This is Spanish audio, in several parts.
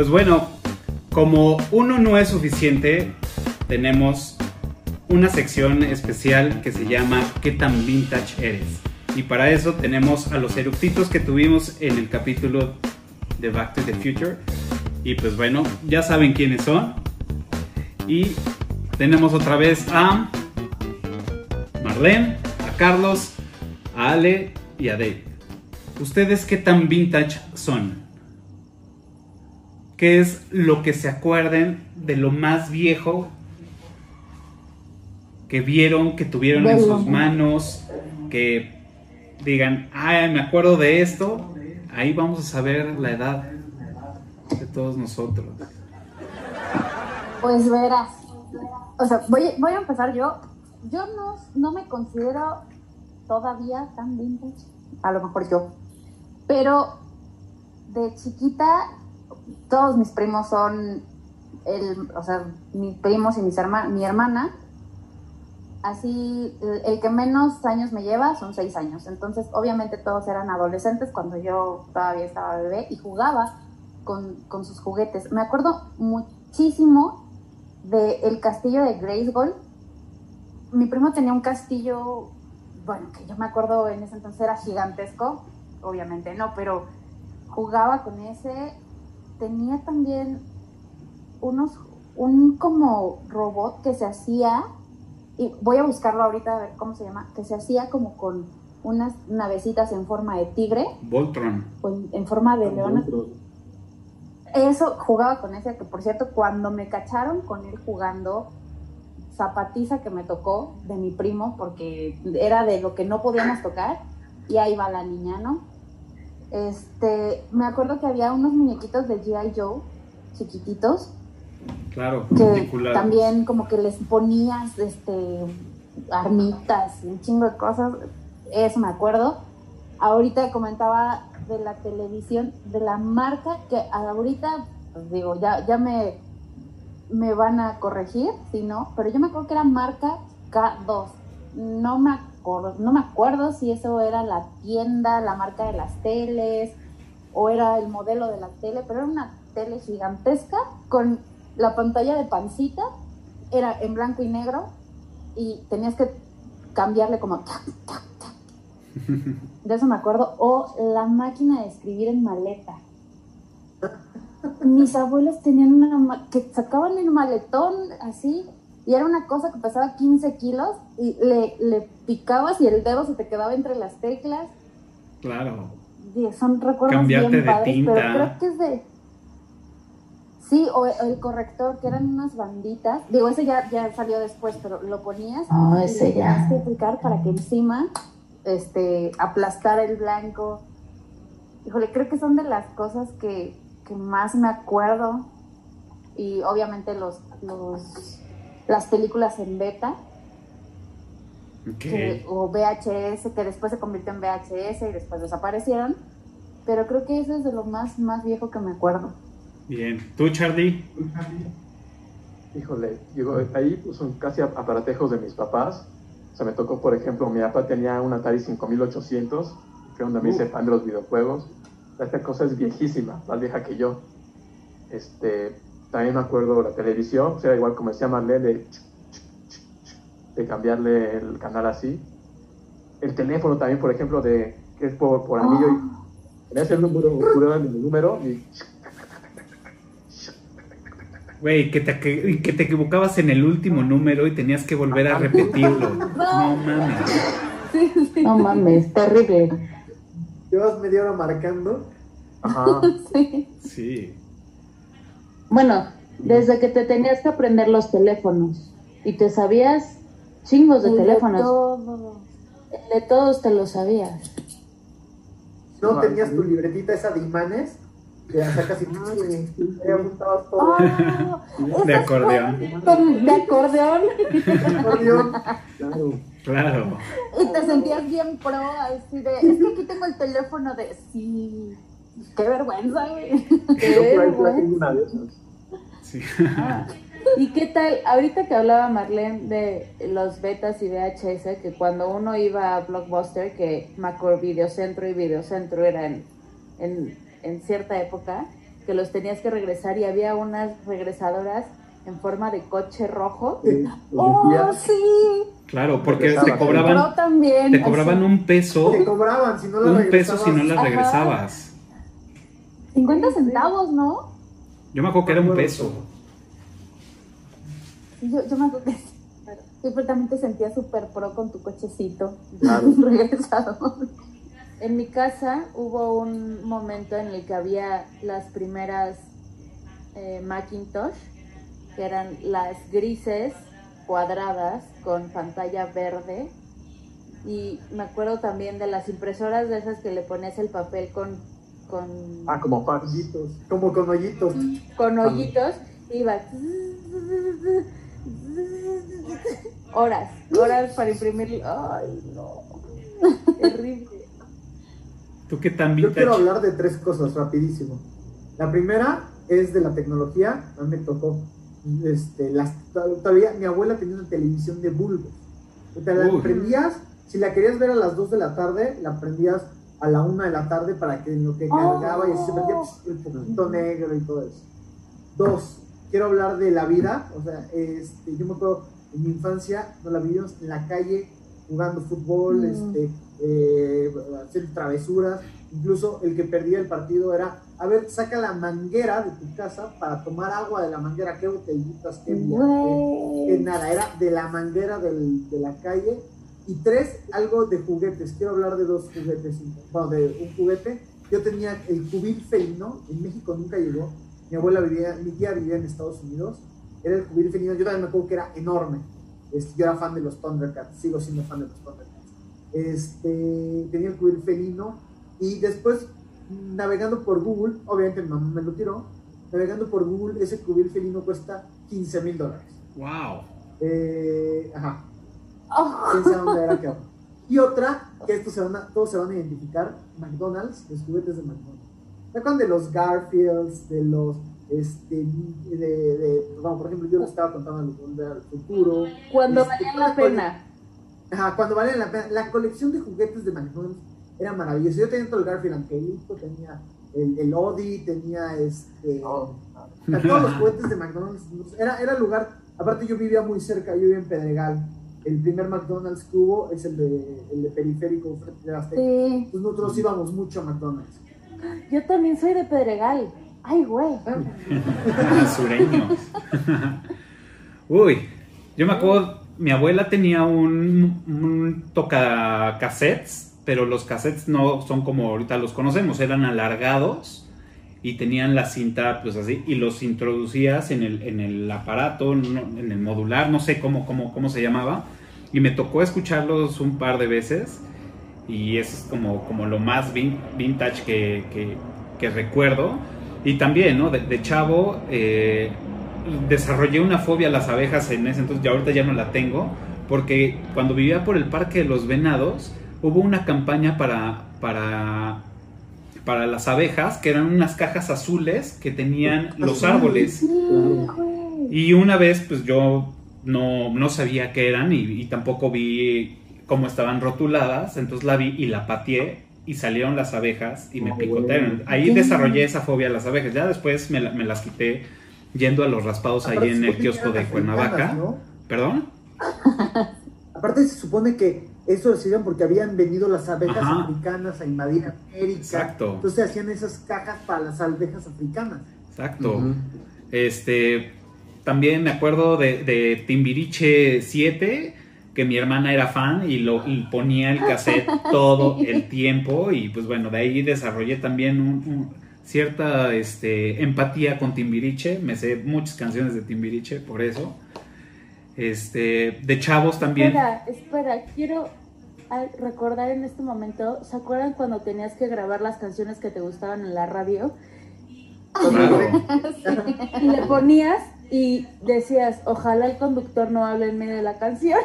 Pues bueno, como uno no es suficiente, tenemos una sección especial que se llama ¿Qué tan vintage eres? Y para eso tenemos a los eructitos que tuvimos en el capítulo de Back to the Future. Y pues bueno, ya saben quiénes son. Y tenemos otra vez a Marlene, a Carlos, a Ale y a Dave. ¿Ustedes qué tan vintage son? ¿Qué es lo que se acuerden de lo más viejo que vieron, que tuvieron en sus manos, que digan, ay, me acuerdo de esto, ahí vamos a saber la edad de todos nosotros. Pues verás, o sea, voy, voy a empezar yo. Yo no, no me considero todavía tan vintage, a lo mejor yo, pero de chiquita todos mis primos son, el, o sea, mis primos y mis mi hermana así, el, que menos años me lleva son seis años. Entonces, obviamente todos eran adolescentes cuando yo todavía estaba bebé y jugaba con, sus juguetes. Me acuerdo muchísimo del castillo de Grayskull. Mi primo tenía un castillo, bueno, que yo me acuerdo en ese entonces era gigantesco, obviamente no, pero jugaba con ese. Tenía también unos, un como robot que se hacía y voy a buscarlo ahorita a ver cómo se llama, que se hacía como con unas navecitas en forma de tigre. Voltron. En, forma de león. Eso jugaba con ese, que por cierto, cuando me cacharon con él jugando, zapatiza que me tocó de mi primo, porque era de lo que no podíamos tocar, y ahí va la niña, ¿no? Este, me acuerdo que había unos muñequitos de G.I. Joe, chiquititos, Claro, que también como que les ponías este armitas y un chingo de cosas, eso me acuerdo. Ahorita comentaba de la televisión, de la marca que ahorita, pues digo, ya, ya me, me van a corregir, si no, pero yo me acuerdo que era marca K2. No me acuerdo, no me acuerdo si eso era la tienda, la marca de las teles, o era el modelo de la tele, pero era una tele gigantesca con la pantalla de pancita era en blanco y negro y tenías que cambiarle como De eso me acuerdo. O la máquina de escribir en maleta. Mis abuelos tenían una que sacaban el maletón así y era una cosa que pesaba 15 kilos y le, le picabas y el dedo se te quedaba entre las teclas. Claro. son recuerdos bien de padres, pero creo que es de Sí, o el corrector, que eran unas banditas. Digo, ese ya, ya salió después, pero lo ponías oh, ese y ya. que aplicar para que encima este, aplastara el blanco. Híjole, creo que son de las cosas que, más me acuerdo. Y obviamente los, los las películas en beta. o VHS, que después se convirtió en VHS y después desaparecieron. Pero creo que eso es de lo más, más viejo que me acuerdo. Bien. ¿Tú, Charlie? Híjole, digo, ahí pues, son casi aparatejos de mis papás. O sea, me tocó, por ejemplo, mi papá tenía un Atari 5800, que donde me hice fan de los videojuegos. Esta cosa es viejísima, más vieja que yo. Este, también me acuerdo la televisión, o sea, igual como decía Marlene, de, de cambiarle el canal así. El teléfono también, por ejemplo, de que es por, por anillo. Y, tenías el número, el número y Güey, que te, que, te equivocabas en el último número y tenías que volver a repetirlo. No mames. No mames, terrible. Llevas media hora marcando. Ajá. Sí. Bueno, desde que te tenías que aprender los teléfonos y te sabías chingos de teléfonos. De todos. De todos te lo sabías. ¿No tenías tu libretita esa de imanes? de acordeón. De acordeón. Claro. Claro. Y te sentías bien pro, así de, es que aquí tengo el teléfono de, sí, qué vergüenza, güey. Qué vergüenza. Sí. Ah. ¿Y qué tal? Ahorita que hablaba Marlene de los betas y VHS, que cuando uno iba a Blockbuster, que Macro Videocentro y Videocentro eran en en cierta época, que los tenías que regresar y había unas regresadoras en forma de coche rojo. Sí, ¡Oh, ya. sí! Claro, porque Regresaba. te cobraban, Yo también. te cobraban así. un peso, Te cobraban si no la un peso si no regresabas. las Ajá. Regresabas. 50 centavos, ¿no? Yo me acuerdo que era un peso. Yo, yo me acuerdo que siempre también te sentías súper pro con tu cochecito Claro. regresado. En mi casa hubo un momento en el que había las primeras eh, Macintosh, que eran las grises cuadradas con pantalla verde. Y me acuerdo también de las impresoras de esas que le ponías el papel con, con, Ah, como. Hoyitos, Como con hoyitos. con hoyitos. Iba horas, horas para imprimir. Ay, no. Terrible. ¿Tú qué tan Yo quiero hablar de tres cosas rapidísimo. La primera es de la tecnología. A mí me tocó. Este, las, todavía mi abuela tenía una televisión de bulbo. O sea, la prendías, si la querías ver a las 2 de la tarde, la prendías a la 1 de la tarde para que lo que cargaba y se pues, el poquito negro y todo eso. Dos, quiero hablar de la vida. O sea, este, yo me acuerdo en mi infancia, nos la vivimos en la calle jugando fútbol, Mm. este, eh, haciendo travesuras. Incluso el que perdía el partido era, a ver, saca la manguera de tu casa para tomar agua de la manguera. ¿Qué botellitas? ¿Qué, qué- qué Güey. nada? Era de la manguera del- de la calle. Y tres, algo de juguetes. Quiero hablar de dos juguetes. Bueno, de un juguete. Yo tenía el cubil felino. En México nunca llegó. Mi abuela vivía, mi tía vivía en Estados Unidos. Era el cubil felino. Yo también me acuerdo que era enorme. Este, yo era fan de los Thundercats. Sigo siendo fan de los Thundercats. Este, tenía el cubil felino. Y después, navegando por Google, obviamente mi mamá me lo tiró. Navegando por Google, ese cubil felino cuesta 15 mil dólares. Wow. Eh, ajá. Oh, quién sabe dónde era que ahora. Y otra, que estos se van a, todos se van a identificar, McDonald's, los juguetes de McDonald's. ¿Se acuerdan de los Garfields, de los, este, de, de, bueno, por ejemplo, yo les estaba contando los Volver al Futuro. Cuando Este, valía la pena. Ajá, cuando valía la pena. La colección de juguetes de McDonald's era maravillosa. Yo tenía todo el Garfield Angelito, tenía el, el Odie, tenía este... Oh, todos los juguetes de McDonald's. Era, era lugar. Aparte, yo vivía muy cerca, yo vivía en Pedregal. El primer McDonald's que hubo es el de, el de Periférico frente de Azteca. sí. Pues nosotros íbamos mucho a McDonald's. Yo también soy de Pedregal. Ay, güey. Sureños. Uy, yo me acuerdo, mi abuela tenía un, un toca cassettes, pero los cassettes no son como ahorita los conocemos, eran alargados y tenían la cinta pues así y los introducías en el, en el aparato, en el modular, no sé cómo, cómo, cómo se llamaba, y me tocó escucharlos un par de veces y es como, como lo más vin- vintage que, que- que recuerdo. Y también, ¿no? De, de chavo eh, desarrollé una fobia a las abejas en ese entonces, ya ahorita ya no la tengo, porque cuando vivía por el Parque de los Venados, hubo una campaña para, para, para las abejas, que eran unas cajas azules que tenían los árboles. Y una vez, pues yo no, no sabía qué eran y, y tampoco vi cómo estaban rotuladas, entonces la vi y la pateé y salieron las abejas y me Ah, picotearon. Ahí desarrollé esa fobia a las abejas. Ya después me, la- me las quité yendo a los raspados ahí en el kiosco de Cuernavaca. ¿Perdón? Aparte, se supone que eso decían porque habían venido las abejas Ajá. africanas a invadir América. Exacto. Entonces hacían esas cajas para las abejas africanas. Exacto. Este, también me acuerdo de, de Timbiriche 7, que mi hermana era fan y lo y ponía el cassette todo el tiempo y pues bueno, de ahí desarrollé también un- un- cierta este, empatía con Timbiriche, me sé muchas canciones de Timbiriche por eso. Este, de chavos también. Espera, espera, quiero ah, recordar en este momento, ¿se acuerdan cuando tenías que grabar las canciones que te gustaban en la radio? Claro. Y le ponías y decías, ojalá el conductor no hable en medio de la canción.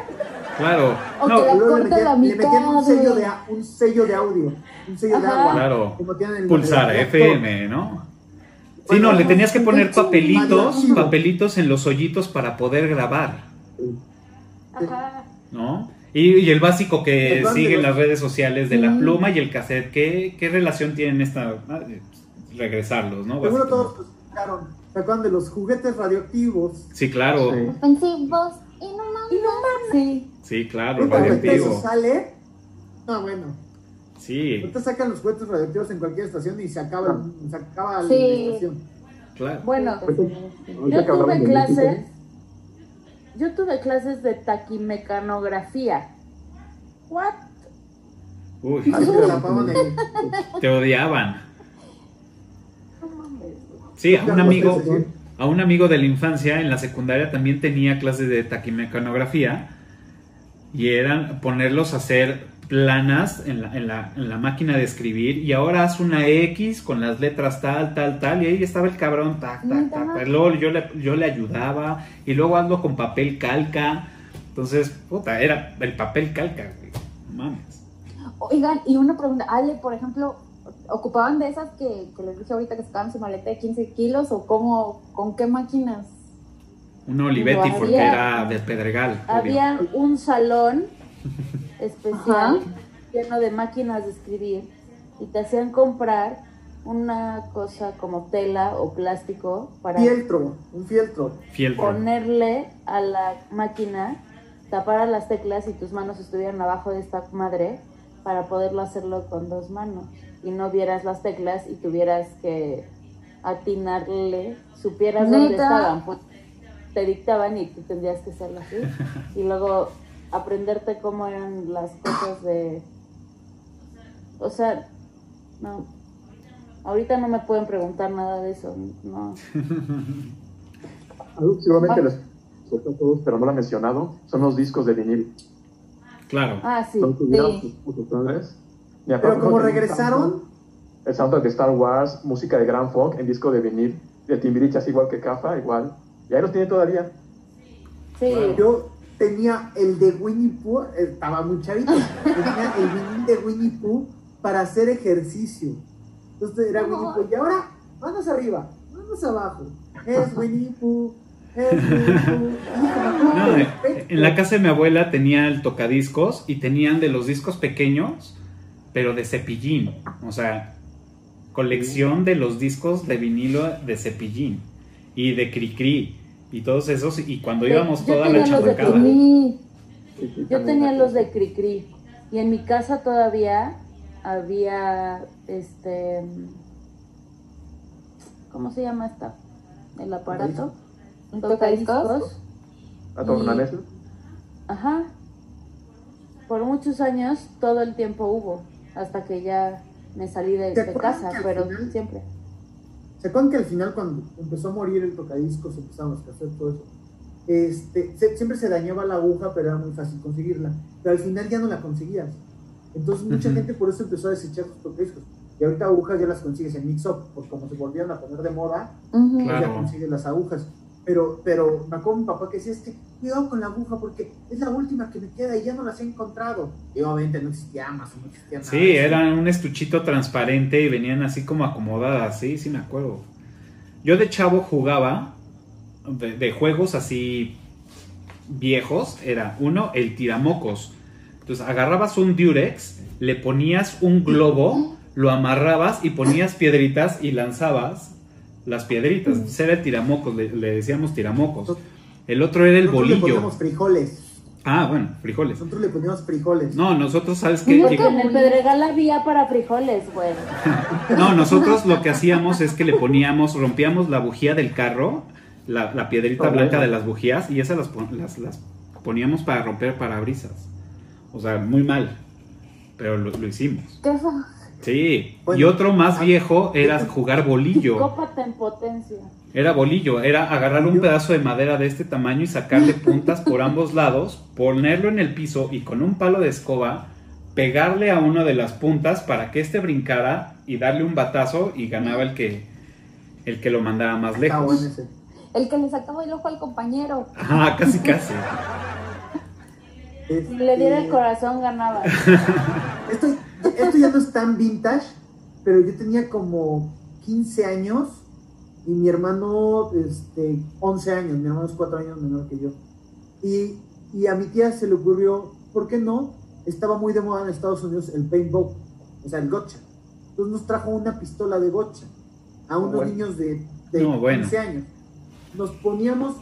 Claro. O No, que la Luego le la metían, le metían un, mitad, sello de, un sello de audio, un sello de agua. Claro. Como tienen en- Pulsar el FM, ¿no? Sí, no, le tenías que poner papelitos, papelitos en los hoyitos para poder grabar. Ajá. ¿no? Y, y el básico que Perdón, sigue en las redes sociales de la Sí. pluma y el cassette, ¿qué, qué relación tienen esta? ah, regresarlos, ¿no? Seguro todos pues, sacaron. ¿Se acuerdan de los juguetes radioactivos? Sí, claro. Sí. Ofensivos y no mames. Sí. Sí, claro, ahorita eso radioactivo. sale. No, bueno. Sí, Ahorita sacan los juguetes radioactivos en cualquier estación y se acaba, se acaba la Sí. estación. claro. Bueno, yo tuve clases. Yo tuve clases de taquimecanografía. What? Uy, te te odiaban. Sí, a un amigo, sí. a un amigo de la infancia en la secundaria también tenía clases de taquimecanografía y eran ponerlos a hacer planas en la, en la- en la máquina de escribir y ahora haz una X con las letras tal, tal, tal y ahí estaba el cabrón, tac, tac, tac. Luego yo le, yo le ayudaba y luego hazlo con papel calca. Entonces, puta, era el papel calca, güey. Mames. Oigan, y una pregunta, Ale, por ejemplo, ¿ocupaban de esas que, que les dije ahorita que sacaban su maleta de 15 kilos o cómo, con qué máquinas? Un Olivetti porque era de Pedregal. obvio. Había un salón especial Ajá. lleno de máquinas de escribir y te hacían comprar una cosa como tela o plástico para Fieltro, un fieltro. Fieltro. ponerle a la máquina, tapar las teclas y tus manos estuvieran abajo de esta madre para poderlo hacerlo con dos manos y no vieras las teclas y tuvieras que atinarle, supieras dónde estaban, pues te dictaban y tú tendrías que hacerlo así y luego aprenderte cómo eran las cosas de, o sea, no. Ahorita no me pueden preguntar nada de eso, no. Algo que seguramente les a todos, pero no lo he mencionado, son los discos de vinil. Claro. Ah, sí. ¿No tuvieron sí. sus- padres? Pero como regresaron, El soundtrack de Star Wars, música de Grand Funk en disco de vinil, de Timbiriche, así igual que Cafa, igual. Y ahí los tiene todavía. Sí. yo tenía el de Winnie Pooh, estaba muy chavito, tenía el vinil de Winnie Pooh para hacer ejercicio. Entonces era Winnie Pooh. Y ahora, manos arriba, manos abajo. Es Winnie Pooh, es Winnie Pooh. No, en la casa de mi abuela tenía el tocadiscos y tenían de los discos pequeños, pero de cepillín. O sea, colección de los discos de vinilo de cepillín y de Cricri y todos esos. Y cuando íbamos yo toda la tenía los de chaburcada. Cricri. Sí, sí, Yo tenía los de. Cricri. Y en mi casa todavía había este. ¿Cómo se llama esta? El aparato. ¿Un tocadiscos? ¿A tu y- una mesa? Ajá. Por muchos años todo el tiempo hubo. Hasta que ya me salí de, ¿Te de acuerdas casa, pero final- siempre. ¿Se acuerdan que al final cuando empezó a morir el tocadiscos, empezaron los cassettes, todo eso? Este, se- siempre se dañaba la aguja, pero era muy fácil conseguirla. Pero al final ya no la conseguías. Entonces mucha gente por eso empezó a desechar sus tocadiscos. Y ahorita agujas ya las consigues en Mix Up, porque como se volvieron a poner de moda, Claro. ya consigues las agujas. Pero, pero me acuerdo mi papá que decía, es que cuidado con la aguja porque es la última que me queda y ya no las he encontrado. Y obviamente no existía Amazon, no existía nada. Sí, eran un estuchito transparente y venían así como acomodadas, sí, sí me acuerdo. Yo de chavo jugaba de, de juegos así viejos, era uno, el tiramocos. Entonces agarrabas un Durex, le ponías un globo, lo amarrabas y ponías piedritas y lanzabas las piedritas. Entonces era el tiramocos, le, le decíamos tiramocos. El otro era el Nosotros le bolillo. poníamos frijoles. Ah, bueno, frijoles. Nosotros le poníamos frijoles. No, nosotros, ¿sabes qué? Porque Llegó- en el Pedregal había para frijoles, güey. No, nosotros lo que hacíamos es que le poníamos, rompíamos la bujía del carro, la, la piedrita blanca bueno. de las bujías, y esas las, pon- las, las poníamos para romper parabrisas. O sea, muy mal, pero lo, lo hicimos. ¿Qué fue? Sí, Bueno, y otro más ah, viejo era jugar bolillo. Cópate en potencia. Era bolillo, era agarrar un pedazo de madera de este tamaño y sacarle puntas por ambos lados, ponerlo en el piso y con un palo de escoba pegarle a una de las puntas para que éste brincara y darle un batazo y ganaba el que el que lo mandaba más lejos. bueno ese. El que le sacaba el ojo al compañero. Ajá, casi casi. Este, Si le diera el corazón, ganaba. Ya no es tan vintage, pero yo tenía como 15 años y mi hermano, este, 11 años, mi hermano es 4 años menor que yo. Y, y a mi tía se le ocurrió, ¿por qué no? Estaba muy de moda en Estados Unidos el paintball, o sea, el gotcha. Entonces nos trajo una pistola de gotcha. a unos Bueno. niños de, de No, bueno. 15 años. Nos poníamos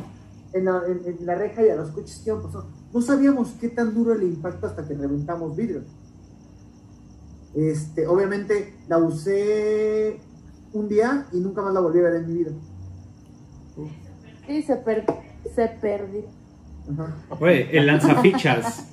en la, en- en la reja y a los coches que iban pasando. No sabíamos qué tan duro el impacto hasta que reventamos vidrios. Este, obviamente la usé un día y nunca más la volví a ver en mi vida. Sí, se, per- se perdió. Güey, el lanzafichas.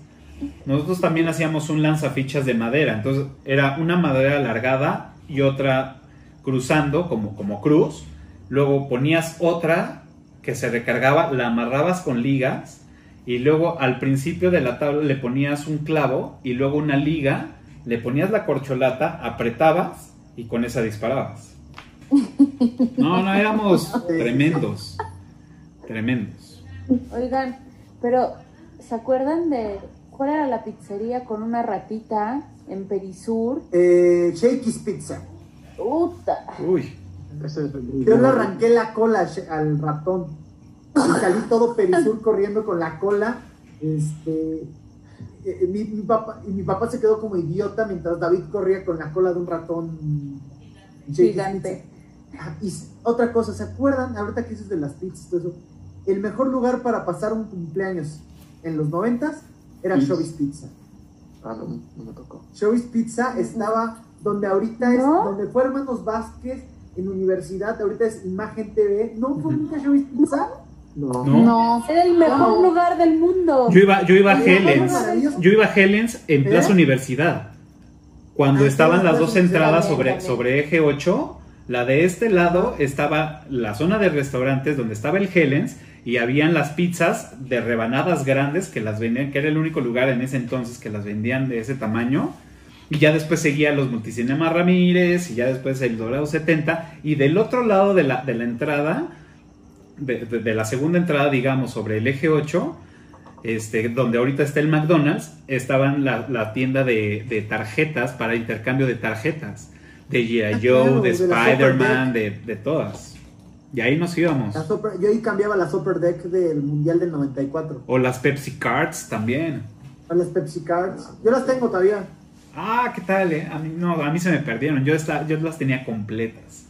Nosotros también hacíamos un lanzafichas de madera. Entonces era una madera alargada y otra cruzando como, como cruz. Luego ponías otra que se recargaba, la amarrabas con ligas. Y luego al principio de la tabla le ponías un clavo y luego una liga. Le ponías la corcholata, apretabas y con esa disparabas. No, no, éramos tremendos. Tremendos. Oigan, pero ¿se acuerdan de cuál era la pizzería con una ratita en Perisur? Eh, Shakey's Pizza. Puta. Uy. Yo le arranqué la cola al ratón y salí todo perisur corriendo con la cola. Este, eh, mi, mi papá, y mi papá se quedó como idiota mientras David corría con la cola de un ratón Gigante. Ah, Y otra cosa, ¿se acuerdan? Ahorita que dices de las pizzas y todo eso. El mejor lugar para pasar un cumpleaños en los noventas era. Showbiz Pizza. Ah, no, no me tocó. Showbiz Pizza estaba donde ahorita es, ¿No? donde fue Hermanos Vázquez en universidad, ahorita es Imagen TV. ¿No fue nunca Showbiz Pizza? No. ¿No? No. Era el mejor No. lugar del mundo. Yo iba, yo iba a Helens. Yo iba a Helens en ¿Eh? Plaza Universidad. Cuando Ah, estaban sí, las dos entradas sobre, sobre eje 8, la de este lado estaba la zona de restaurantes donde estaba el Helens y habían las pizzas de rebanadas grandes que las vendían, que era el único lugar en ese entonces que las vendían de ese tamaño. Y ya después seguía los Multicinema Ramírez y ya después el Dorado 70. Y del otro lado de la, de la entrada, de, de- de la segunda entrada, digamos, sobre el eje 8, este, donde ahorita está el McDonald's, estaban la, la tienda de, de tarjetas para intercambio de tarjetas. De G.I. Ah, Joe, claro, de Spider-Man, de, de todas. Y ahí nos íbamos. Super- yo ahí cambiaba la Super Deck del Mundial del 94. O las Pepsi Cards también. O las Pepsi Cards. Yo las tengo todavía. Ah, ¿qué tal? eh? A mí, no, a mí se me perdieron. Yo, esta- yo las tenía completas.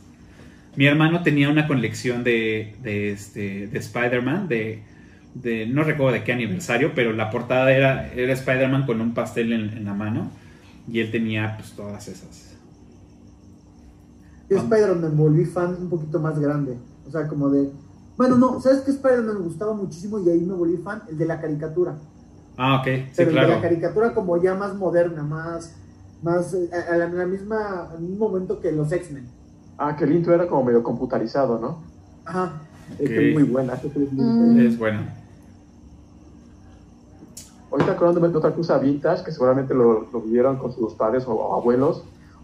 Mi hermano tenía una colección de, de, este, de Spider-Man, de, de- no recuerdo de qué aniversario, pero la portada era, era Spider-Man con un pastel en, en la mano. Y él tenía pues todas esas. Yo. Spider-Man me volví fan un poquito más grande. O sea, como de. Bueno, no, ¿sabes qué Spider-Man me gustaba muchísimo y ahí me volví fan? El de la caricatura. Ah, ok, sí, Pero el de la claro. caricatura como ya más moderna, más. más eh, a, a la, a la misma. al mismo momento que los X-Men. Ah, que el intro era como medio computarizado, ¿no? Ajá. Es muy buena. es muy Mm. buena. Es bueno. Ahorita acordándome de otra cosa vintage que seguramente lo, lo vivieron con sus padres o, o abuelos.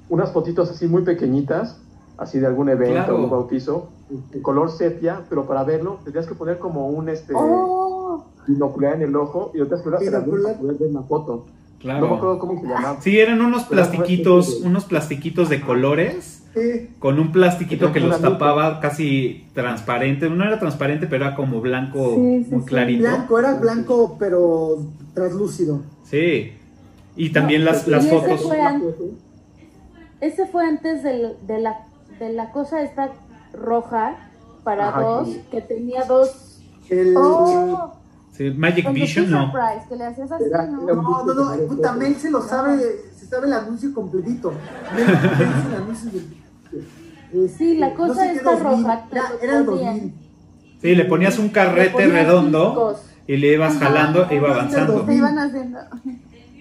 Unas fotitos así muy pequeñitas, así de algún evento Claro. o un bautizo, en color sepia, pero para verlo tendrías que poner como un este Oh, binocular en el ojo y otras cosas para poder ver la foto. No me Claro. acuerdo cómo se llamaba. Sí, eran unos plastiquitos, unos plastiquitos de colores. Sí. con un plastiquito que los lupa. tapaba casi transparente. No era transparente, pero era como blanco, Sí, sí, muy sí. clarito. Blanco, era blanco, pero translúcido. Sí. Y también No, las, y las ese fotos. fue an- ese fue antes del- de, la, de la cosa esta roja para Ajá, dos, que- que tenía dos... El. Oh, Sí, Magic el Vision, no. Price, que le hacías así, Era- ¿no? era No, no, no, puta, Mel se lo sabe, se sabe el anuncio completito. Mel, el anuncio de- este, Sí, la no cosa sé 2000, roja, Era, el ponían. 2000. Sí, le ponías un carrete ponías redondo discos. y le ibas Ajá, jalando e iba avanzando. 2000. Se iban haciendo.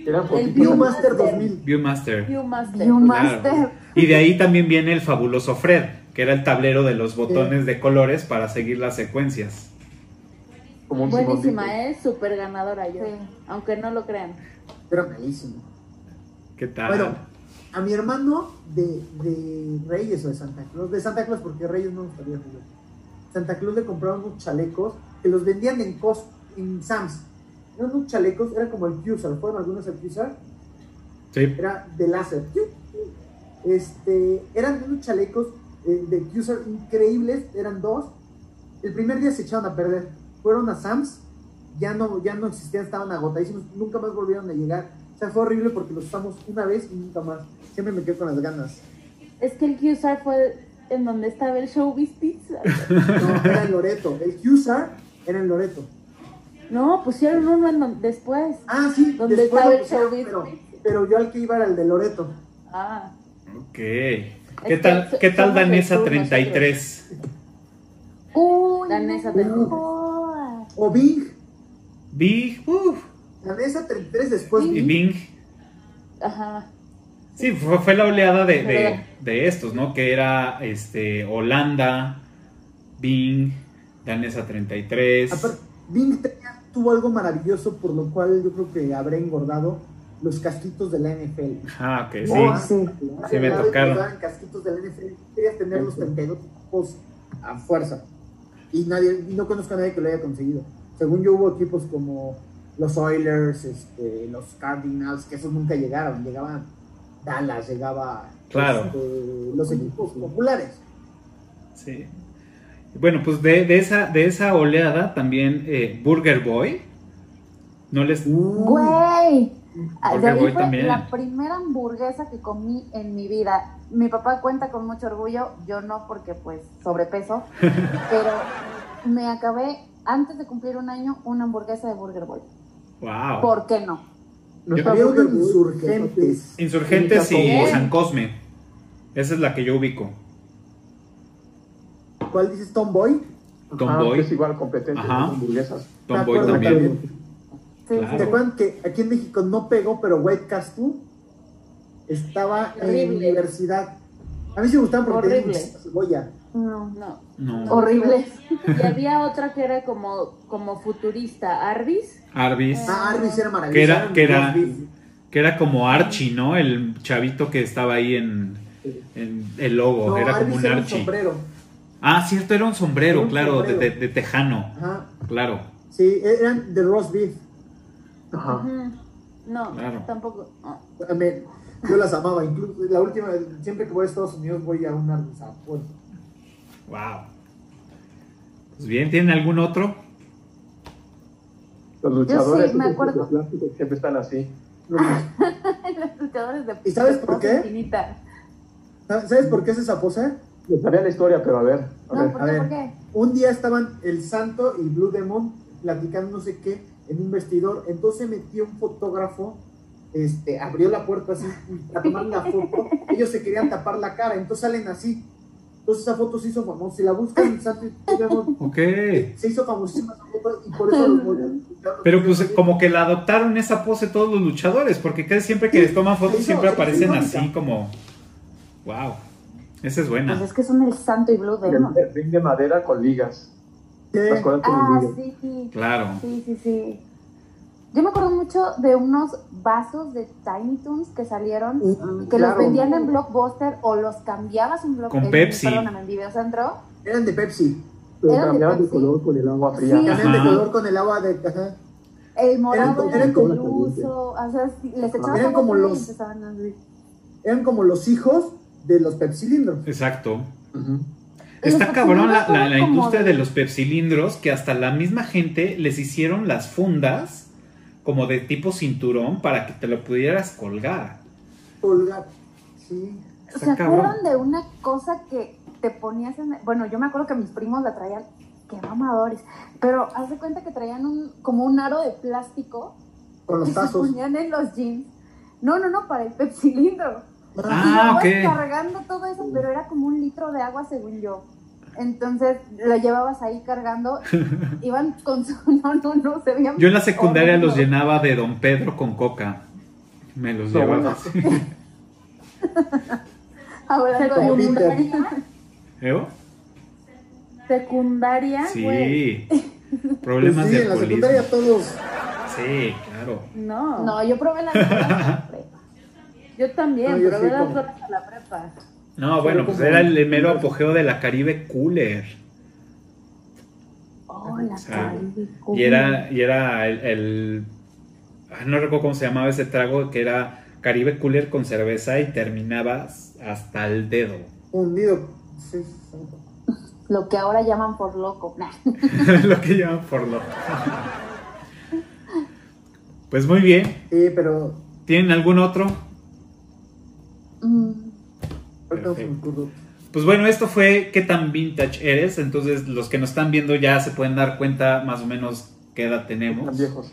El. Viewmaster 2000. Viewmaster. Viewmaster. Viewmaster. Claro. Y de ahí también viene el fabuloso Fred, que era el tablero de los botones de colores para seguir las secuencias. Como un Buenísima, Simón ¿eh? Súper ganadora yo. Sí. Aunque no lo crean. Era malísimo. ¿Qué tal? Bueno, a mi hermano de, de Reyes o de Santa Claus, de Santa Claus porque Reyes no me gustaría jugar. Santa Claus le compraron unos chalecos que los vendían en Cos, en Sam's. Eran unos chalecos, era como el Cusar, ¿fueron algunos el Cusar? sí. Era de láser. Este, eran unos chalecos eh, de Cusar increíbles, eran dos. El primer día se echaron a perder. Fueron a Sam's, ya no, ya no existían, estaban agotadísimos, nunca más volvieron a llegar. O sea, fue horrible porque los usamos una vez y nunca más. Siempre me quedé con las ganas. Es que el QSAR fue en donde estaba el Showbiz Pizza. No, era en Loreto. El Husar era en Loreto. No, pusieron uno en donde, después. Ah, sí, ¿Dónde después estaba el pusieron, Showbiz pero, Pizza? pero yo al que iba era el de Loreto. Ah, Ok. ¿Qué que tal, so- ¿qué tal Danesa sur 33? Uy, Danesa no de- jodas. O Bing. Bing, uff, Danesa 33 después y Bing. Bing. ajá. Sí, fue, fue la oleada de, de, de estos, ¿no? Que era este Holanda, Bing, Danesa 33. Aparte, Bing tenía- tuvo algo maravilloso por lo cual yo creo que habré engordado los casquitos de la NFL. Ah, ok, sí. Oh, sí. Sí, me tocaron. casquitos de la NFL, querías tener los 32 equipos a fuerza. Y nadie, no conozco a nadie que lo haya conseguido. Según yo hubo equipos como los Oilers, este, los Cardinals, que esos nunca llegaron, llegaban Dallas, llegaba Claro. este, los equipos populares. Sí. Bueno, pues de, de esa, de esa oleada también eh, Burger Boy. No les. Güey. Ah, Porque De ahí voy fue también. la primera hamburguesa que comí en mi vida. Mi papá cuenta con mucho orgullo, yo no porque pues sobrepeso, pero me acabé antes de cumplir un año una hamburguesa de Burger Boy. Wow. ¿Por qué no? Había Insurgentes. Insurgentes y. San Cosme. Esa es la que yo ubico. ¿Cuál dices, Tomboy? Tomboy. que es igual competencia de hamburguesas. Tomboy también. Sí, Claro. ¿Te acuerdan que aquí en México no pegó, pero White Castle estaba en Horrible. universidad? A mí sí me gustaban porque Horrible. muchísima cebolla. No. No. No. Horrible. Y había otra que era como, como futurista, Arby's. Arby's. Ah, Arby's era maravilloso. Que era- que era-. Que como Archie, ¿no? El chavito que estaba ahí en, en el logo. No, era como un era un Archie. sombrero. Ah, cierto, era un sombrero, Era un claro, sombrero. De, de- de tejano. Ajá. Claro. Sí, eran de roast beef. Ajá. No, Claro. tampoco. no. A mí, yo las amaba. Incluso la última, siempre que voy a Estados Unidos voy a un Arby's a fuerza. Wow. Pues bien, ¿tienen algún otro? Los luchadores me esos acuerdo. de plástico siempre están así. Los luchadores de ¿Y sabes por qué? Infinita. ¿Sabes por qué es esa pose? No sabía la historia, pero a ver. A No, ver. ¿por a qué? ver. ¿Por qué? Un día estaban el Santo y Blue Demon platicando no sé qué en un vestidor. Entonces metió un fotógrafo, este, abrió la puerta así a tomar una foto. Ellos se querían tapar la cara, entonces salen así. Entonces esa foto se hizo famosa. Si la buscan el Santo y Blue Demon, Ok. se hizo famosísima esa foto y por eso los Pero pues como que la adoptaron esa pose todos los luchadores, porque casi siempre que les toman fotos siempre aparecen sí, así como... Wow. Esa es Pues buena. es que son el santo y blue de madera con ligas. Ah, sí, sí. Claro. Sí, sí, sí. Yo me acuerdo mucho de unos vasos de Tiny Toons que salieron, Mm, que claro. los vendían en Blockbuster o los cambiabas en Blockbuster. Con Pepsi. Perdóname, en Videocentro. Eran de Pepsi. Pero Eran de cambiaban de Pepsi. color con el agua fría. Sí. De color con el agua de. Ajá. El morado Eran-. O sea, les echaban Eran como los-. Eran como los hijos de los pepsilindros. Exacto. Ujú. Está cabrón la, industria de- de los pepsilindros que hasta la misma gente les hicieron las fundas como de tipo cinturón para que te lo pudieras colgar. Colgar. Sí. ¿Se cabrón. acuerdan de una cosa que te ponías en... Bueno, yo me acuerdo que mis primos la traían, qué mamadores, pero haz de cuenta que traían un, como un aro de plástico Con los que se tazos. ponían en los jeans. No, no, no, para el pepsilindro. Ah, y cargando todo eso, pero era como un litro de agua según yo. Entonces lo llevabas ahí cargando, iban con su... No, no, no, se veían... Yo en la secundaria los llenaba de Don Pedro con coca. Me los No, llevaba bueno. así. Hablando de Secundaria, ¿Eo? secundaria, güey. Sí. Problemas Pues sí, de en la alcoholismo. secundaria todos. Sí, claro. No, No, yo probé la. Yo también, No, yo pero sí las como- a la prepa. No, bueno, pues era el mero apogeo de la Caribe Cooler. Oh, la O sea, Caribe Y era, y era el, el- ah, no recuerdo cómo se llamaba ese trago, que era Caribe Cooler con cerveza y terminabas hasta el dedo. Hundido. Sí, sí. Lo que ahora llaman por loco. Nah. Lo que llaman por lo. Pues muy bien. Sí, pero. ¿Tienen algún otro? Mm, Ahorita no se me Perfecto. pues bueno, esto fue qué tan vintage eres. Entonces, los que nos están viendo ya se pueden dar cuenta más o menos qué edad tenemos. Tan viejos.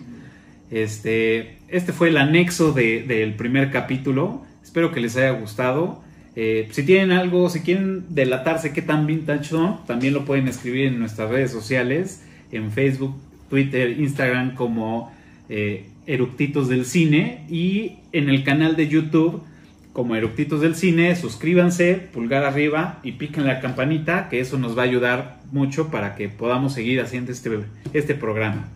Este, este fue el anexo de- del primer capítulo. Espero que les haya gustado. Eh, si tienen algo, si quieren delatarse qué tan vintage son, también lo pueden escribir en nuestras redes sociales, en Facebook, Twitter, Instagram como eh, Eructitos del Cine y en el canal de YouTube como Eructitos del Cine. Suscríbanse, pulgar arriba y piquen la campanita, que eso nos va a ayudar mucho para que podamos seguir haciendo este, este programa.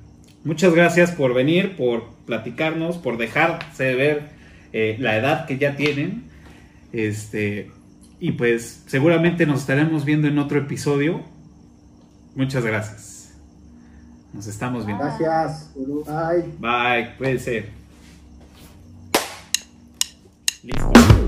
Muchas gracias por venir, por platicarnos, por dejarse de ver eh, la edad que ya tienen. Este, y pues seguramente nos estaremos viendo en otro episodio. Muchas gracias. Nos estamos viendo. Gracias. Bye. Bye, puede ser. Please.